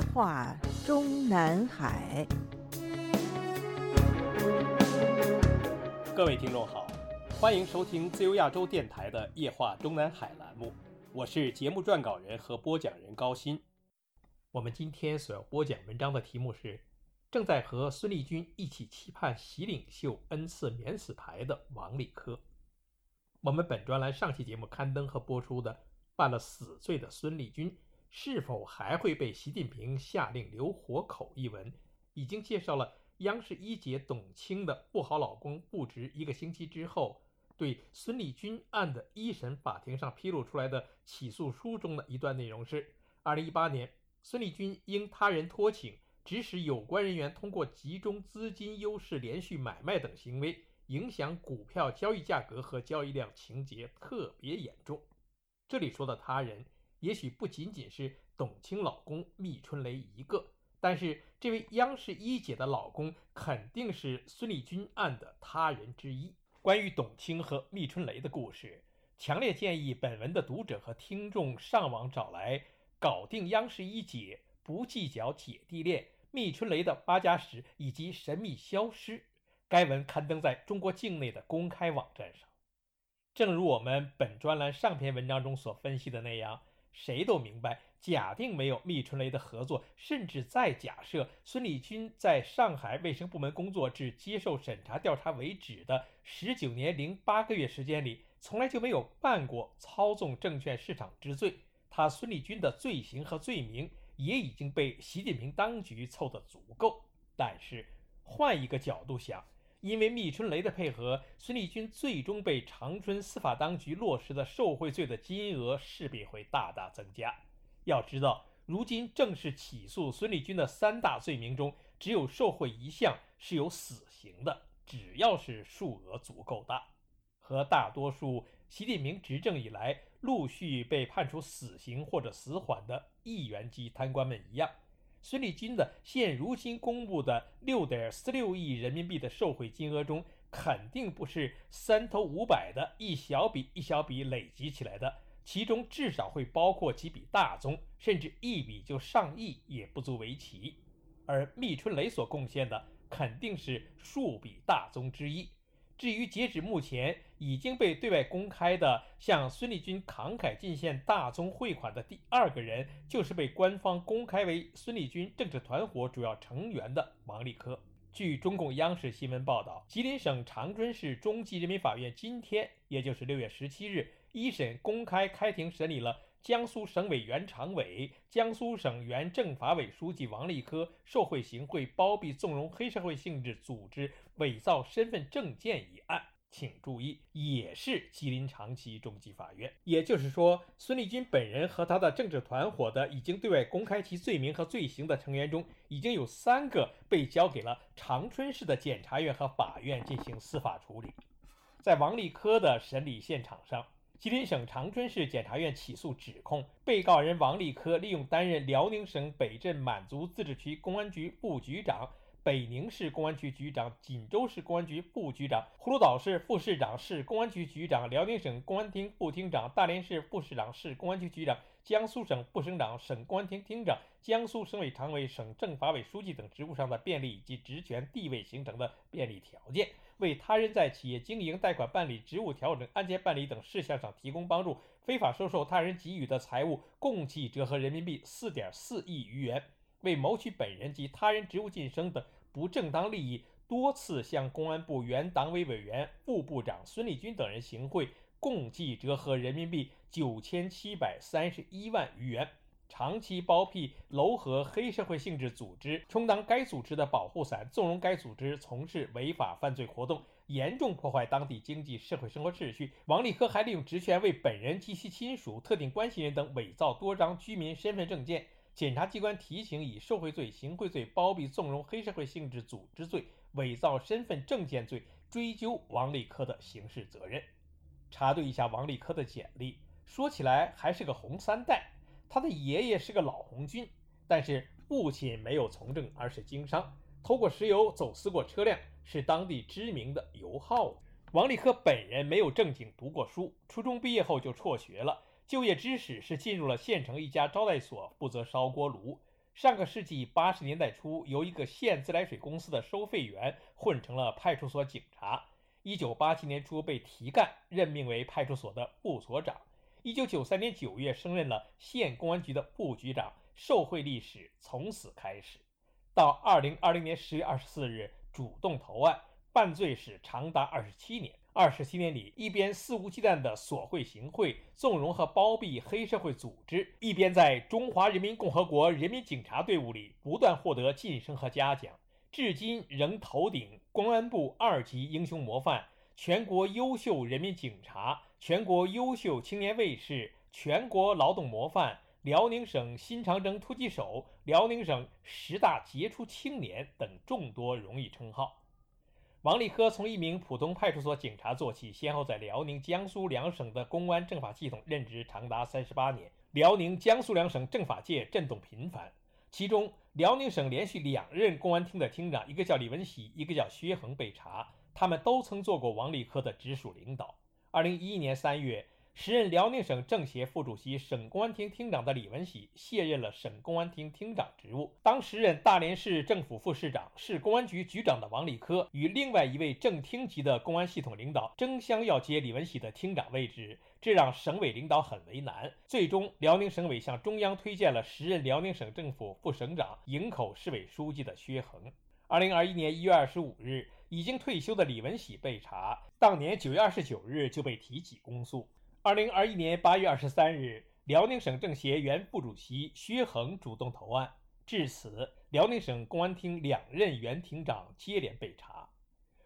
夜话中南海。各位听众好，欢迎收听自由亚洲电台的《夜话中南海》栏目，我是节目撰稿人和播讲人高鑫。我们今天所要播讲文章的题目是：正在和孙立军一起期盼习领袖恩赐免死牌的王立科。我们本专栏上期节目刊登和播出的“犯了死罪的孙立军是否还会被习近平下令留活口”一文，已经介绍了。央视一姐董卿的不好老公不值一个星期之后，对孙立军案的一审法庭上披露出来的起诉书中的一段内容是：二零一八年，孙立军因他人托请，指使有关人员通过集中资金优势连续买卖等行为，影响股票交易价格和交易量，情节特别严重。这里说的他人，也许不仅仅是董卿老公密春雷一个。但是，这位央视一姐的老公肯定是孙立军案的他人之一。关于董卿和密春雷的故事，强烈建议本文的读者和听众上网找来搞定央视一姐，不计较姐弟恋、密春雷的发家史以及神秘消失。该文刊登在中国境内的公开网站上。正如我们本专栏上篇文章中所分析的那样。谁都明白，假定没有密春雷的合作，甚至再假设孙立军在上海卫生部门工作至接受审查调查为止的十九年零八个月时间里，从来就没有犯过操纵证券市场之罪，他孙立军的罪行和罪名也已经被习近平当局凑得足够。但是，换一个角度想。因为密春雷的配合，孙立军最终被长春司法当局落实的受贿罪的金额势必会大大增加。要知道，如今正式起诉孙立军的三大罪名中，只有受贿一项是有死刑的。只要是数额足够大，和大多数习近平执政以来陆续被判处死刑或者死缓的议员级贪官们一样。孙立军的现如今公布的六点四六亿人民币的受贿金额中，肯定不是三头五百的一小笔一小笔累积起来的，其中至少会包括几笔大宗，甚至一笔就上亿也不足为奇。而密春雷所贡献的，肯定是数笔大宗之一。至于截止目前已经被对外公开的向孙立军慷慨进献大宗汇款的第二个人，就是被官方公开为孙立军政治团伙主要成员的王立科。据中共央视新闻报道，吉林省长春市中级人民法院今天，也就是六月十七日，一审公开开庭审理了。江苏省委原常委、江苏省原政法委书记王立科受贿行贿、包庇纵容黑社会性质组织、伪造身份证件一案，请注意，也是吉林长期中级法院。也就是说，孙立军本人和他的政治团伙的已经对外公开其罪名和罪行的成员中，已经有三个被交给了长春市的检察院和法院进行司法处理。在王立科的审理现场上。吉林省长春市检察院起诉指控，被告人王立科利用担任辽宁省北镇满族自治区公安局副局长、北宁市公安局局长、锦州市公安局副局长、葫芦岛市副市长、市公安局局长、辽宁省公安厅副厅长、大连市副市长、市公安局局长、江苏省副省长、省公安厅厅长、江苏省委常委、省政法委书记等职务上的便利以及职权地位形成的便利条件。为他人在企业经营、贷款办理、职务调整、案件办理等事项上提供帮助，非法收受他人给予的财物共计折合人民币四点四亿余元；为谋取本人及他人职务晋升等不正当利益，多次向公安部原党委委员、副部长孙立军等人行贿，共计折合人民币九千七百三十一万余元。长期包庇、糅合黑社会性质组织，充当该组织的保护伞，纵容该组织从事违法犯罪活动，严重破坏当地经济社会生活秩序。王立科还利用职权为本人及其亲属、特定关系人等伪造多张居民身份证件。检察机关提醒以受贿罪、行贿罪、包庇纵容黑社会性质组织罪、伪造身份证件罪追究王立科的刑事责任。查对一下王立科的简历，说起来还是个红三代。他的爷爷是个老红军，但是父亲没有从政，而是经商，偷过石油，走私过车辆，是当地知名的油耗。王立科本人没有正经读过书，初中毕业后就辍学了，就业知识是进入了县城一家招待所，负责烧锅炉。上个世纪八十年代初，由一个县自来水公司的收费员混成了派出所警察。一九八七年初被提干，任命为派出所的副所长。一九九三年九月升任了县公安局的副局长。受贿历史从此开始。到二零二零年十月二十四日，主动投案，犯罪史长达二十七年。二十七年里，一边肆无忌惮地索贿行贿、纵容和包庇黑社会组织，一边在中华人民共和国人民警察队伍里不断获得晋升和嘉奖，至今仍头顶公安部二级英雄模范、全国优秀人民警察、全国优秀青年卫士、全国劳动模范、辽宁省新长征突击手、辽宁省十大杰出青年等众多荣誉称号。王立科从一名普通派出所警察做起，先后在辽宁、江苏两省的公安政法系统任职长达三十八年。辽宁、江苏两省政法界震动频繁，其中辽宁省连续两任公安厅的厅长，一个叫李文喜，一个叫薛恒被查，他们都曾做过王立科的直属领导。二零一一年三月。时任辽宁省政协副主席、省公安厅厅长的李文喜卸任了省公安厅厅长职务。当时任大连市政府副市长、市公安局局长的王立科与另外一位正厅级的公安系统领导争相要接李文喜的厅长位置，这让省委领导很为难。最终，辽宁省委向中央推荐了时任辽宁省政府副省长、营口市委书记的薛恒。二零二一年一月二十五日，已经退休的李文喜被查，当年九月二十九日就被提起公诉。二零二一年八月二十三日，辽宁省政协原副主席薛恒主动投案，至此，辽宁省公安厅两任原厅长接连被查。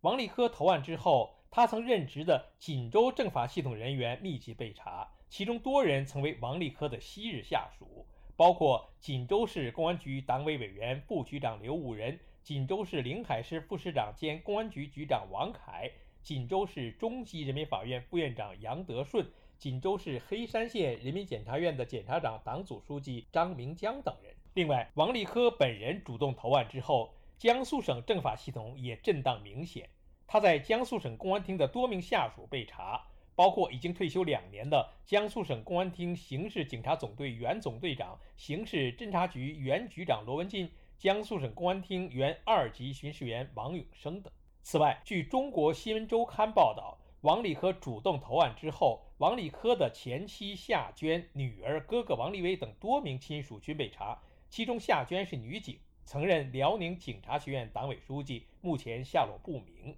王立科投案之后，他曾任职的锦州政法系统人员密集被查，其中多人曾为王立科的昔日下属，包括锦州市公安局党委委员、副局长刘武仁、锦州市临海市副市长兼公安局局长王凯。锦州市中级人民法院副院长杨德顺、锦州市黑山县人民检察院的检察长、党组书记张明江等人。另外，王立科本人主动投案之后，江苏省政法系统也震荡明显。他在江苏省公安厅的多名下属被查，包括已经退休两年的江苏省公安厅刑事警察总队原总队长、刑事侦查局原局长罗文进，江苏省公安厅原二级巡视员王永生等。此外，据中国新闻周刊报道，王立科主动投案之后，王立科的前妻夏娟、女儿、哥哥王立威等多名亲属均被查。其中，夏娟是女警，曾任辽宁警察学院党委书记，目前下落不明。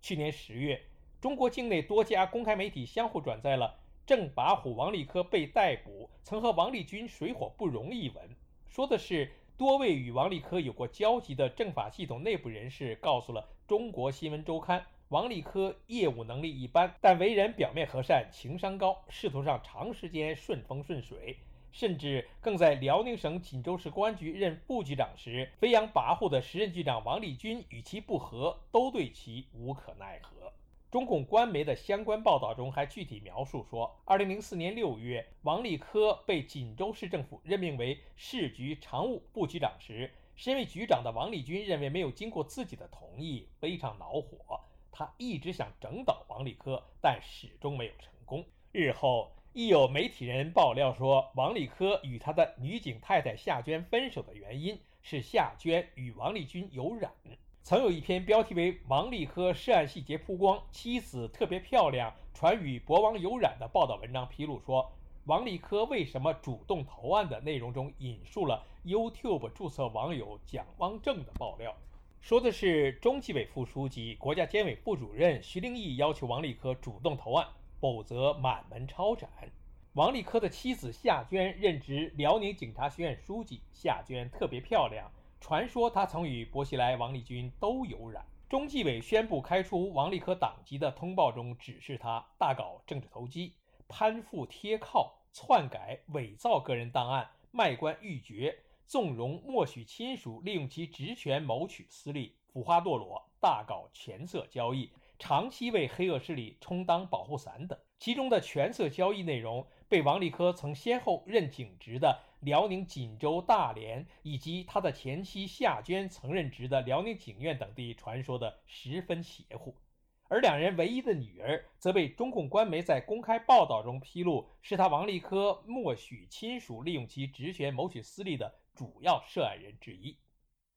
去年十月，中国境内多家公开媒体相互转载了“正把虎王立科被逮捕，曾和王立军水火不容”一文，说的是。多位与王立科有过交集的政法系统内部人士告诉了中国新闻周刊，王立科业务能力一般，但为人表面和善，情商高，仕途上长时间顺风顺水，甚至更在辽宁省锦州市公安局任副局长时，飞扬跋扈的时任局长王立军与其不和，都对其无可奈何。中共官媒的相关报道中还具体描述说，二零零四年六月，王立科被锦州市政府任命为市局常务副局长时，身为局长的王立军认为没有经过自己的同意，非常恼火。他一直想整倒王立科，但始终没有成功。日后亦有媒体人爆料说，王立科与他的女警太太夏娟分手的原因是夏娟与王立军有染。曾有一篇标题为《王立科涉案细节曝光，妻子特别漂亮，传与博王有染》的报道文章披露说，王立科为什么主动投案的内容中引述了 YouTube 注册网友蒋汪正的爆料，说的是中纪委副书记、国家监委副主任徐凌义要求王立科主动投案，否则满门抄斩。王立科的妻子夏娟任职辽宁警察学院书记，夏娟特别漂亮。传说他曾与薄熙来、王立军都有染。中纪委宣布开除王立科党籍的通报中指示他大搞政治投机、攀附贴靠、篡改、伪造个人档案、卖官鬻爵、纵容默许亲属利用其职权谋取私利、腐化堕落、大搞权色交易、长期为黑恶势力充当保护伞等。其中的权色交易内容被王立科曾先后任警职的。辽宁锦州、大连以及他的前妻夏娟曾任职的辽宁警院等地传说的十分邪乎，而两人唯一的女儿则被中共官媒在公开报道中披露是他王立科默许亲属利用其职权谋取私利的主要涉案人之一。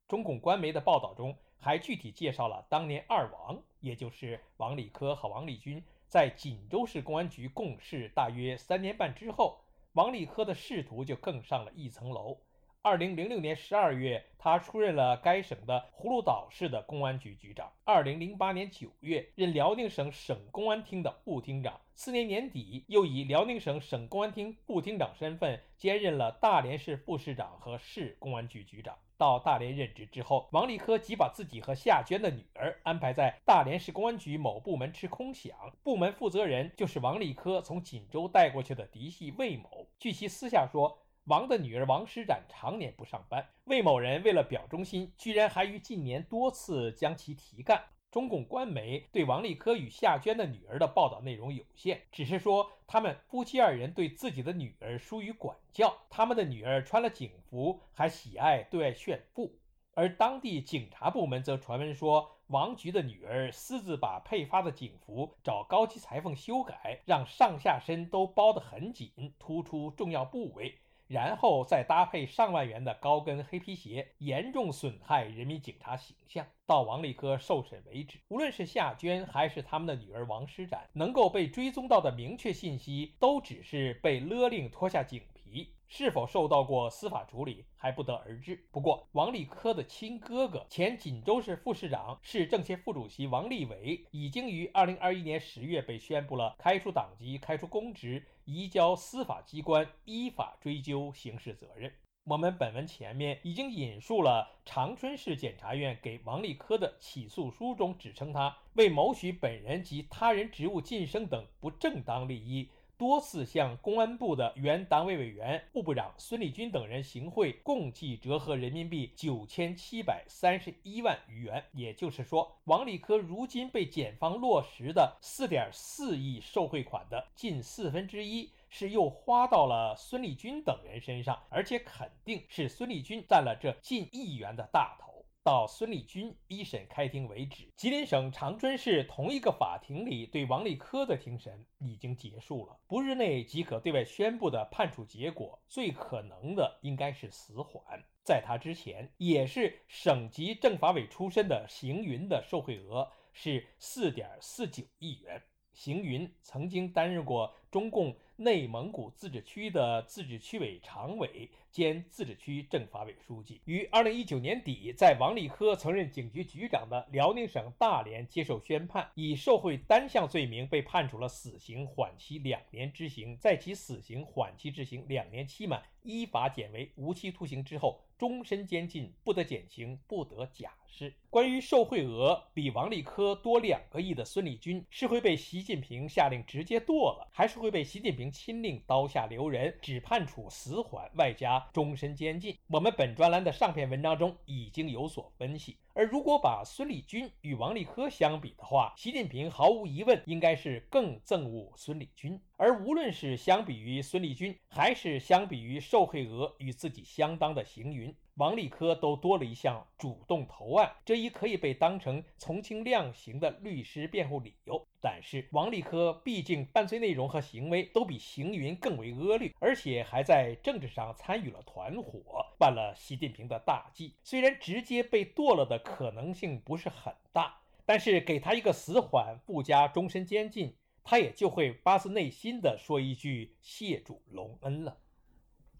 中共官媒的报道中还具体介绍了当年二王，也就是王立科和王立军，在锦州市公安局共事大约三年半之后，王立科的仕途就更上了一层楼。二零零六年十二月，他出任了该省的葫芦岛市的公安局局长。二零零八年九月，任辽宁省省公安厅的副厅长。次年年底，又以辽宁省省公安厅副厅长身份兼任了大连市副市长和市公安局局长。到大连任职之后，王立科即把自己和夏娟的女儿安排在大连市公安局某部门吃空饷，部门负责人就是王立科从锦州带过去的嫡系魏某。据其私下说。王的女儿王诗展常年不上班，魏某人为了表忠心，居然还于近年多次将其提干。中共官媒对王立科与夏娟的女儿的报道内容有限，只是说他们夫妻二人对自己的女儿疏于管教，他们的女儿穿了警服还喜爱对外炫富，而当地警察部门则传闻说王局的女儿私自把配发的警服找高级裁缝修改，让上下身都包得很紧，突出重要部位。然后再搭配上万元的高跟黑皮鞋，严重损害人民警察形象。到王立科受审为止，无论是夏娟还是他们的女儿王施展，能够被追踪到的明确信息，都只是被勒令脱下警皮，是否受到过司法处理还不得而知。不过，王立科的亲哥哥、前锦州市副市长、市政协副主席王立伟，已经于二零二一年十月被宣布了开除党籍、开除公职。移交司法机关依法追究刑事责任。我们本文前面已经引述了长春市检察院给王立科的起诉书中，指称他为谋取本人及他人职务晋升等不正当利益。多次向公安部的原党委委员、副部长孙立军等人行贿，共计折合人民币九千七百三十一万余元。也就是说，王立科如今被检方落实的四点四亿受贿款的近四分之一，是又花到了孙立军等人身上，而且肯定是孙立军占了这近亿元的大头。到孙立军一审开庭为止，吉林省长春市同一个法庭里对王立科的庭审已经结束了，不日内即可对外宣布的判处结果，最可能的应该是死缓。在他之前，也是省级政法委出身的邢云的受贿额是四点四九亿元。邢云曾经担任过中共内蒙古自治区的自治区委常委。兼自治区政法委书记，于二零一九年底，在王立科曾任警局局长的辽宁省大连接受宣判，以受贿单项罪名被判处了死刑，缓期两年执行，在其死刑缓期执行两年期满，依法减为无期徒刑之后，终身监禁，不得减刑，不得假释。关于受贿额比王立科多两个亿的孙立军，是会被习近平下令直接剁了，还是会被习近平亲令刀下留人，只判处死缓，外加？终身监禁。我们本专栏的上篇文章中已经有所分析。而如果把孙立军与王立科相比的话，习近平毫无疑问应该是更憎恶孙立军。而无论是相比于孙立军，还是相比于受贿额与自己相当的邢云。王立科都多了一项主动投案，这一可以被当成从轻量刑的律师辩护理由。但是王立科毕竟犯罪内容和行为都比邢云更为恶劣，而且还在政治上参与了团伙，犯了习近平的大忌。虽然直接被剁了的可能性不是很大，但是给他一个死缓，不加终身监禁，他也就会发自内心的说一句谢主隆恩了。